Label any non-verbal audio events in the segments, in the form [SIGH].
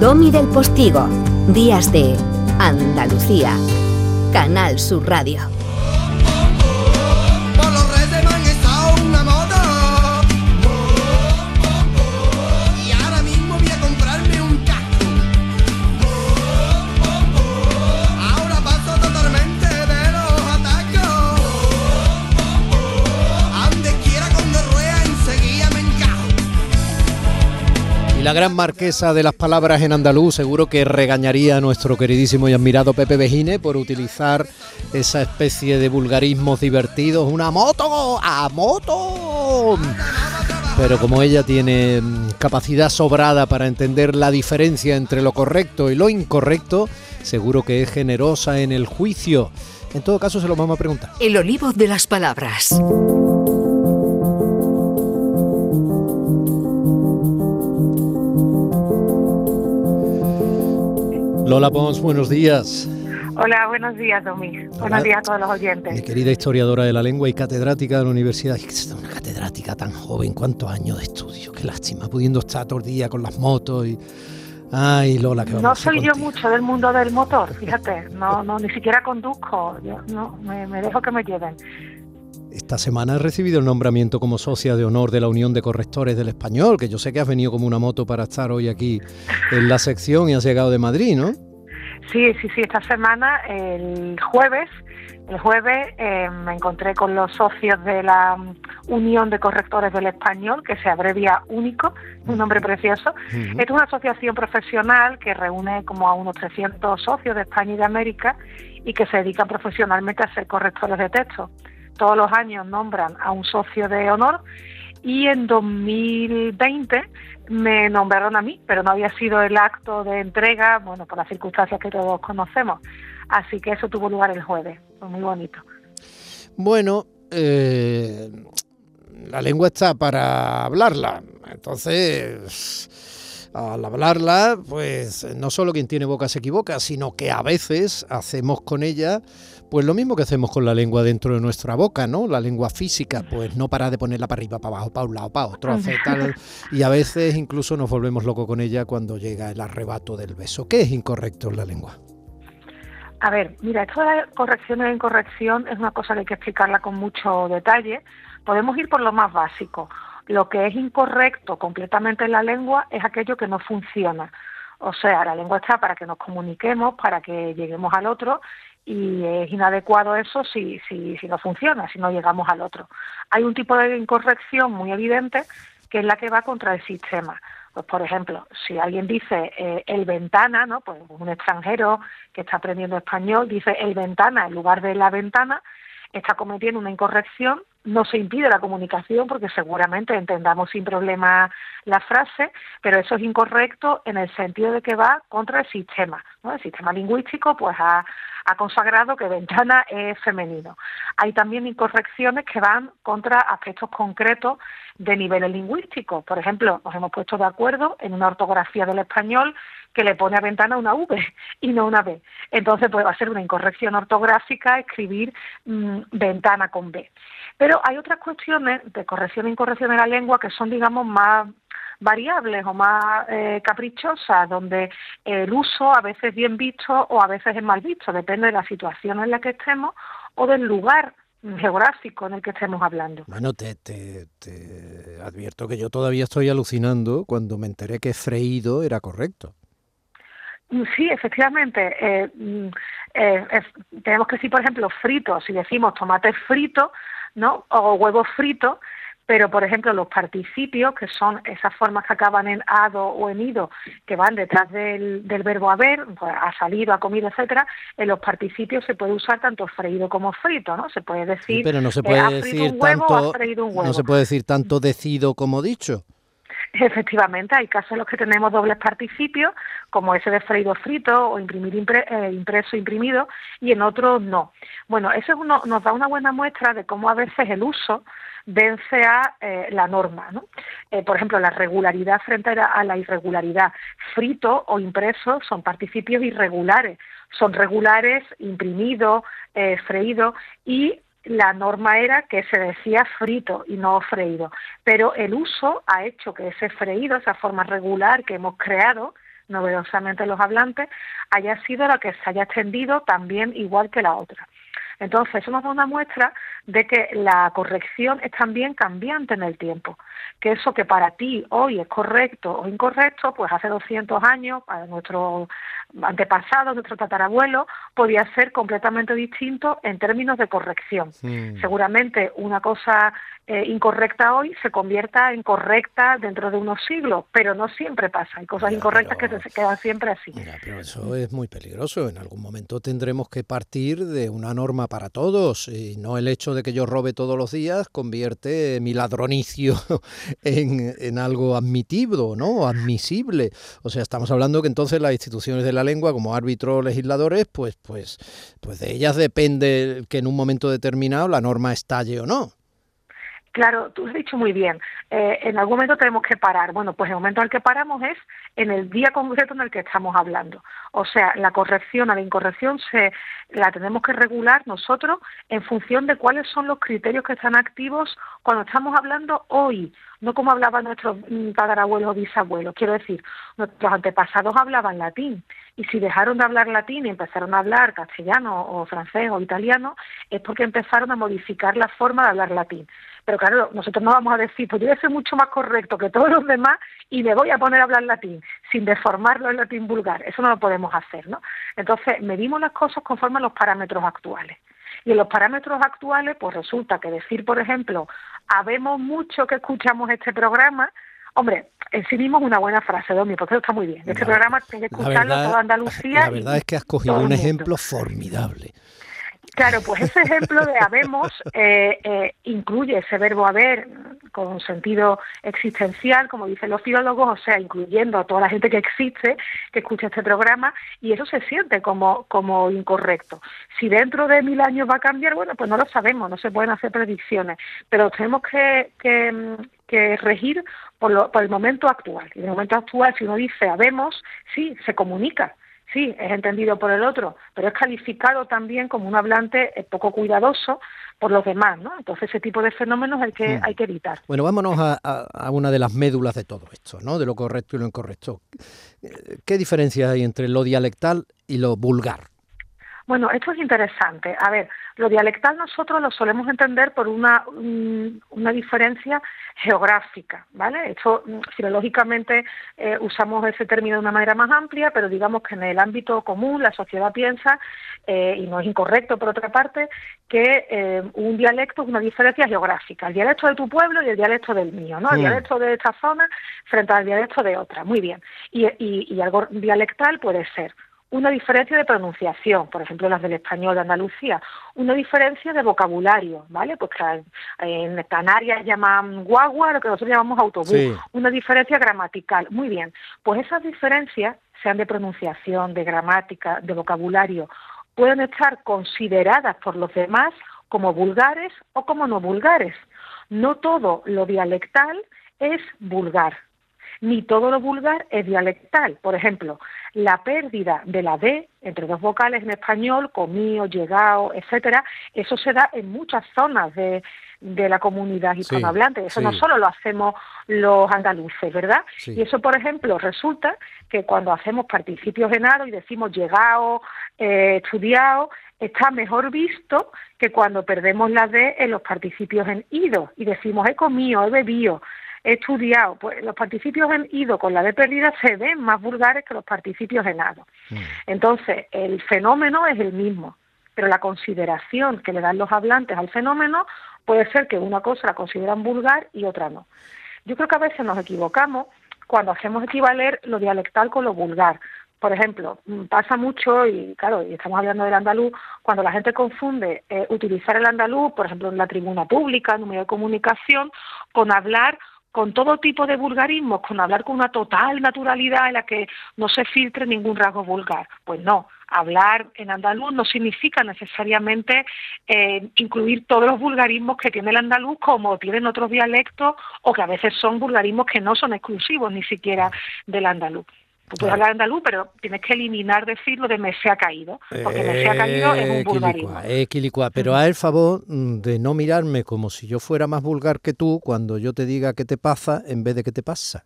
Domi del Postigo, Días de Andalucía, Canal Sur Radio. La gran marquesa de las palabras en andaluz seguro que regañaría a nuestro queridísimo y admirado Pepe Bejine por utilizar esa especie de vulgarismos divertidos. ¡Una moto! ¡A moto! Pero como ella tiene mm, capacidad sobrada para entender la diferencia entre lo correcto y lo incorrecto, seguro que es generosa en el juicio. En todo caso, se lo vamos a preguntar. El olivo de las palabras. Lola Pons, buenos días. Hola, buenos días, Domi. Buenos días a todos los oyentes. Mi querida historiadora de la lengua y catedrática de la universidad. Una catedrática tan joven, ¿cuántos años de estudio? Qué lástima, pudiendo estar todo el día con las motos y... Ay, Lola, qué No soy yo mucho del mundo del motor, fíjate. No, no, ni siquiera conduzco. Yo, no, me, me dejo que me lleven. Esta semana he recibido el nombramiento como socia de honor de la Unión de Correctores del Español, que yo sé que has venido como una moto para estar hoy aquí en la sección y has llegado de Madrid, ¿no? Sí, sí, sí, esta semana, el jueves, el jueves eh, me encontré con los socios de la Unión de Correctores del Español, que se abrevia Único, un nombre precioso. Es una asociación profesional que reúne como a unos 300 socios de España y de América y que se dedican profesionalmente a ser correctores de texto todos los años nombran a un socio de honor y en 2020 me nombraron a mí, pero no había sido el acto de entrega, bueno, por las circunstancias que todos conocemos. Así que eso tuvo lugar el jueves, fue muy bonito. Bueno, eh, la lengua está para hablarla, entonces al hablarla, pues no solo quien tiene boca se equivoca, sino que a veces hacemos con ella pues lo mismo que hacemos con la lengua dentro de nuestra boca, ¿no? La lengua física, pues no para de ponerla para arriba, para abajo, para un lado, para otro, hace tal. Y a veces incluso nos volvemos locos con ella cuando llega el arrebato del beso. ¿Qué es incorrecto en la lengua? A ver, mira, esto de la corrección e incorrección es una cosa que hay que explicarla con mucho detalle. Podemos ir por lo más básico. Lo que es incorrecto completamente en la lengua es aquello que no funciona. O sea, la lengua está para que nos comuniquemos, para que lleguemos al otro y es inadecuado eso si, si, si no funciona, si no llegamos al otro. Hay un tipo de incorrección muy evidente que es la que va contra el sistema. Pues, por ejemplo, si alguien dice eh, el ventana, ¿no? Pues un extranjero que está aprendiendo español dice el ventana en lugar de la ventana, está cometiendo una incorrección, no se impide la comunicación porque seguramente entendamos sin problema la frase, pero eso es incorrecto en el sentido de que va contra el sistema. ¿no? El sistema lingüístico pues ha, ha consagrado que ventana es femenino. Hay también incorrecciones que van contra aspectos concretos de niveles lingüísticos. Por ejemplo, nos hemos puesto de acuerdo en una ortografía del español que le pone a ventana una V [LAUGHS] y no una B. Entonces, pues va ser una incorrección ortográfica escribir mm, ventana con B. Pero hay otras cuestiones de corrección e incorrección de la lengua que son, digamos, más variables o más eh, caprichosas, donde el uso a veces es bien visto o a veces es mal visto, depende de la situación en la que estemos o del lugar geográfico en el que estemos hablando. Bueno, te, advierto que yo todavía estoy alucinando cuando me enteré que freído era correcto. Mm, sí, efectivamente. Eh, mm, eh, tenemos que decir, por ejemplo, frito, si decimos tomate frito, ¿no? O huevo frito, pero por ejemplo los participios, que son esas formas que acaban en ado o en ido, que van detrás del, verbo haber, pues, ha salido, ha comido, etcétera, en los participios se puede usar tanto freído como frito, ¿no? Se puede decir, pero no se puede decir tanto, no se puede decir tanto decido como dicho. Efectivamente, hay casos en los que tenemos dobles participios, como ese de freído frito o imprimir eh, impreso imprimido, y en otros no. Bueno, eso nos da una buena muestra de cómo a veces el uso vence a eh, la norma. ¿no? Eh, por ejemplo, la regularidad frente a la irregularidad. Frito o impreso son participios irregulares. Son regulares, imprimido, freído y la norma era que se decía frito y no freído, pero el uso ha hecho que ese freído, esa forma regular que hemos creado, novedosamente los hablantes, haya sido la que se haya extendido también igual que la otra. Entonces, eso nos da una muestra de que la corrección es también cambiante en el tiempo, que eso que para ti hoy es correcto o incorrecto, pues hace 200 años, para nuestro antepasado, nuestro tatarabuelo, podía ser completamente distinto en términos de corrección. Seguramente una cosa eh, incorrecta hoy se convierta en correcta dentro de unos siglos, pero no siempre pasa. Hay cosas incorrectas que se quedan siempre así. Mira, pero eso es muy peligroso. En algún momento tendremos que partir de una norma para todos y no el hecho de que yo robe todos los días convierte mi ladronicio [LAUGHS] en, en algo admitido, ¿no? Admisible. O sea, estamos hablando que entonces las instituciones de la lengua como árbitros legisladores, pues, pues, pues de ellas depende que en un momento determinado la norma estalle o no. Claro, tú has dicho muy bien. Eh, en algún momento tenemos que parar. Bueno, pues el momento en el que paramos es en el día concreto en el que estamos hablando. O sea, la corrección a la incorrección se la tenemos que regular nosotros en función de cuáles son los criterios que están activos cuando estamos hablando hoy, no como hablaban nuestros mm, tatarabuelos o bisabuelos. Quiero decir, nuestros antepasados hablaban latín y si dejaron de hablar latín y empezaron a hablar castellano o francés o italiano, es porque empezaron a modificar la forma de hablar latín. Pero claro, nosotros no vamos a decir, pues yo voy ser mucho más correcto que todos los demás y me voy a poner a hablar latín, sin deformarlo en latín vulgar. Eso no lo podemos hacer, ¿no? Entonces, medimos las cosas conforme a los parámetros actuales. Y en los parámetros actuales, pues resulta que decir, por ejemplo, habemos mucho que escuchamos este programa, hombre, en sí mismo es una buena frase, Domi, porque está muy bien. Este programa tiene que escucharlo toda Andalucía. La verdad es que has cogido un ejemplo formidable. Claro, pues ese ejemplo de habemos eh, eh, incluye ese verbo haber con sentido existencial, como dicen los filólogos, o sea, incluyendo a toda la gente que existe, que escucha este programa, y eso se siente como, como incorrecto. Si dentro de mil años va a cambiar, bueno, pues no lo sabemos, no se pueden hacer predicciones, pero tenemos que, que, regir por, por el momento actual. Y en el momento actual, si uno dice habemos, sí, se comunica sí, es entendido por el otro, pero es calificado también como un hablante eh, poco cuidadoso por los demás, ¿no? Entonces ese tipo de fenómenos hay que, hmm. hay que evitar. Bueno, vámonos a, a, una de las médulas de todo esto, ¿no? De lo correcto y lo incorrecto. ¿Qué diferencia hay entre lo dialectal y lo vulgar? Bueno, esto es interesante. A ver, lo dialectal nosotros lo solemos entender por una, una diferencia geográfica, ¿vale? Esto mm, filológicamente eh, usamos ese término de una manera más amplia, pero digamos que en el ámbito común la sociedad piensa, eh, y no es incorrecto por otra parte, que eh, un dialecto es una diferencia geográfica, el dialecto de tu pueblo y el dialecto del mío, ¿no? El mm. dialecto de esta zona frente al dialecto de otra, muy bien. Y, y algo dialectal puede ser una diferencia de pronunciación, por ejemplo las del español de Andalucía, una diferencia de vocabulario, ¿vale? Pues en Canarias llaman guagua, lo que nosotros llamamos autobús, una diferencia gramatical. Muy bien, pues esas diferencias, sean de pronunciación, de gramática, de vocabulario, pueden estar consideradas por los demás como vulgares o como no vulgares. No todo lo dialectal es vulgar, ni todo lo vulgar es dialectal. Por ejemplo, la pérdida de la D entre dos vocales en español, comío, llegado, etcétera, eso se da en muchas zonas de, la comunidad hispanohablante. eso no solo lo hacemos los andaluces, ¿verdad? Y eso, por ejemplo, resulta que cuando hacemos participios en aro y decimos llegado, eh, estudiado, está mejor visto que cuando perdemos la D en los participios en ido y decimos he comido, he bebido estudiado, pues los participios en ido con la de perdida se ven más vulgares que los participios en ado. Mm. Entonces, el fenómeno es el mismo, pero la consideración que le dan los hablantes al fenómeno puede ser que una cosa la consideran vulgar y otra no. Yo creo que a veces nos equivocamos cuando hacemos equivaler lo dialectal con lo vulgar. Por ejemplo, mm, pasa mucho, y claro, y estamos hablando del andaluz, cuando la gente confunde eh, utilizar el andaluz, por ejemplo, en la tribuna pública, en un medio de comunicación, con hablar con todo tipo de vulgarismos, con hablar con una total naturalidad en la que no se filtre ningún rasgo vulgar. Pues no, hablar en andaluz no significa necesariamente eh, incluir todos los vulgarismos que tiene el andaluz como tienen otros dialectos o que a veces son vulgarismos que no son exclusivos ni siquiera del andaluz. Tú puedes hablar andaluz, pero tienes que eliminar decir lo de me se ha caído, porque me se ha caído es un eh, vulgarismo. Eh, pero haz el favor mm, de no mirarme como si yo fuera más vulgar que tú cuando yo te diga qué te pasa en vez de qué te pasa.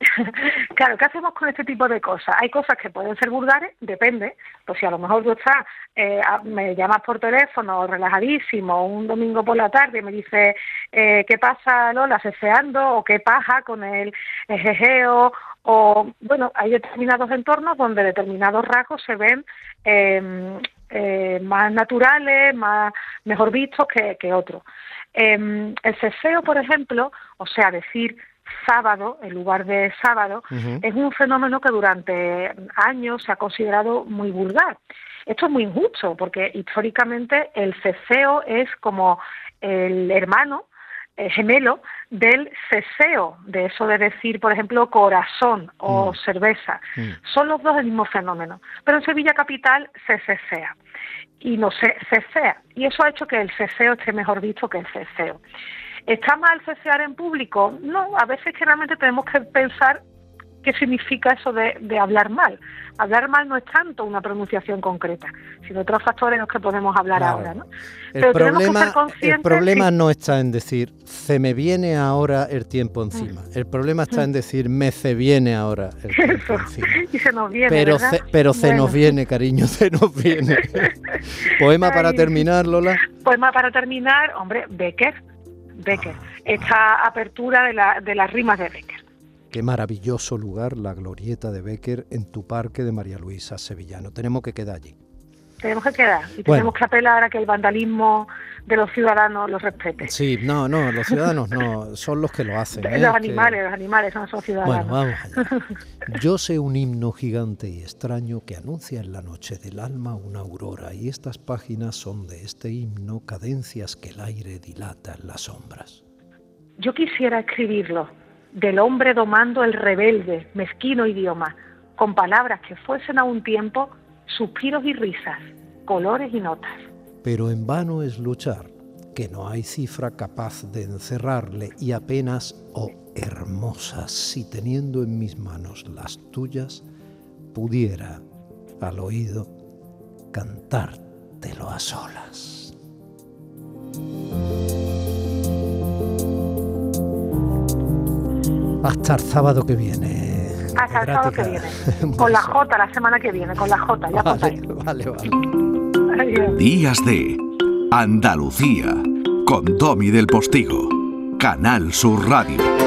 [LAUGHS] claro, ¿qué hacemos con este tipo de cosas? Hay cosas que pueden ser vulgares, depende. Pues si a lo mejor tú estás, eh, me llamas por teléfono relajadísimo un domingo por la tarde y me dices, eh, ¿qué pasa Lola ceceando? o qué paja con el ejejeo o bueno, hay determinados entornos donde determinados rasgos se ven em, eh, más naturales, más mejor vistos que, que otros. Em, el ceseo, por ejemplo, o sea, decir sábado en lugar de sábado, es un fenómeno que durante años se ha considerado muy vulgar. Esto es muy injusto porque históricamente el ceseo es como el hermano eh, gemelo del ceseo, de eso de decir, por ejemplo, corazón o mm. cerveza. Mm. Son los dos el mismo fenómeno. Pero en Sevilla Capital se cesea y no se cesea. Y eso ha hecho que el ceseo esté mejor visto que el ceseo. ¿Está mal cesear en público? No, a veces que realmente tenemos que pensar qué significa eso de, hablar mal. Hablar mal no es tanto una pronunciación concreta, sino otros factores en los que podemos hablar ahora. ¿no? El problema, el problema no está en decir, se me viene ahora el tiempo encima. El problema está en decir, me se viene ahora el [LAUGHS] tiempo encima. [LAUGHS] y se nos viene. Pero, se, pero se nos viene, cariño, [LAUGHS] se nos viene. Poema para terminar, Lola. Poema para terminar, hombre, Becker. Becker. Esta apertura de, la, de las rimas de Becker. Qué maravilloso lugar la glorieta de Becker en tu parque de María Luisa Sevillano. Tenemos que quedar allí. Tenemos que quedar y tenemos que apelar a que el vandalismo de los ciudadanos lo respete. Sí, no, no, los ciudadanos no, son los que lo hacen. ¿eh? Los animales, los animales son los ciudadanos. Bueno, vamos allá. [LAUGHS] Yo sé un himno gigante y extraño que anuncia en la noche del alma una aurora y estas páginas son de este himno cadencias que el aire dilata en las sombras. Yo quisiera escribirlo del hombre domando el rebelde, mezquino idioma, con palabras que fuesen a un tiempo suspiros y risas, colores y notas. Pero en vano es luchar, que no hay cifra capaz de encerrarle y apenas, oh hermosas, si teniendo en mis manos las tuyas, pudiera al oído cantártelo a solas. Hasta el sábado que viene. Hasta el sábado que viene. [LAUGHS] Con la J, la semana que viene, con la J. Ya vale, vale, vale. Días de Andalucía, con Domi del Postigo, Canal Sur Radio.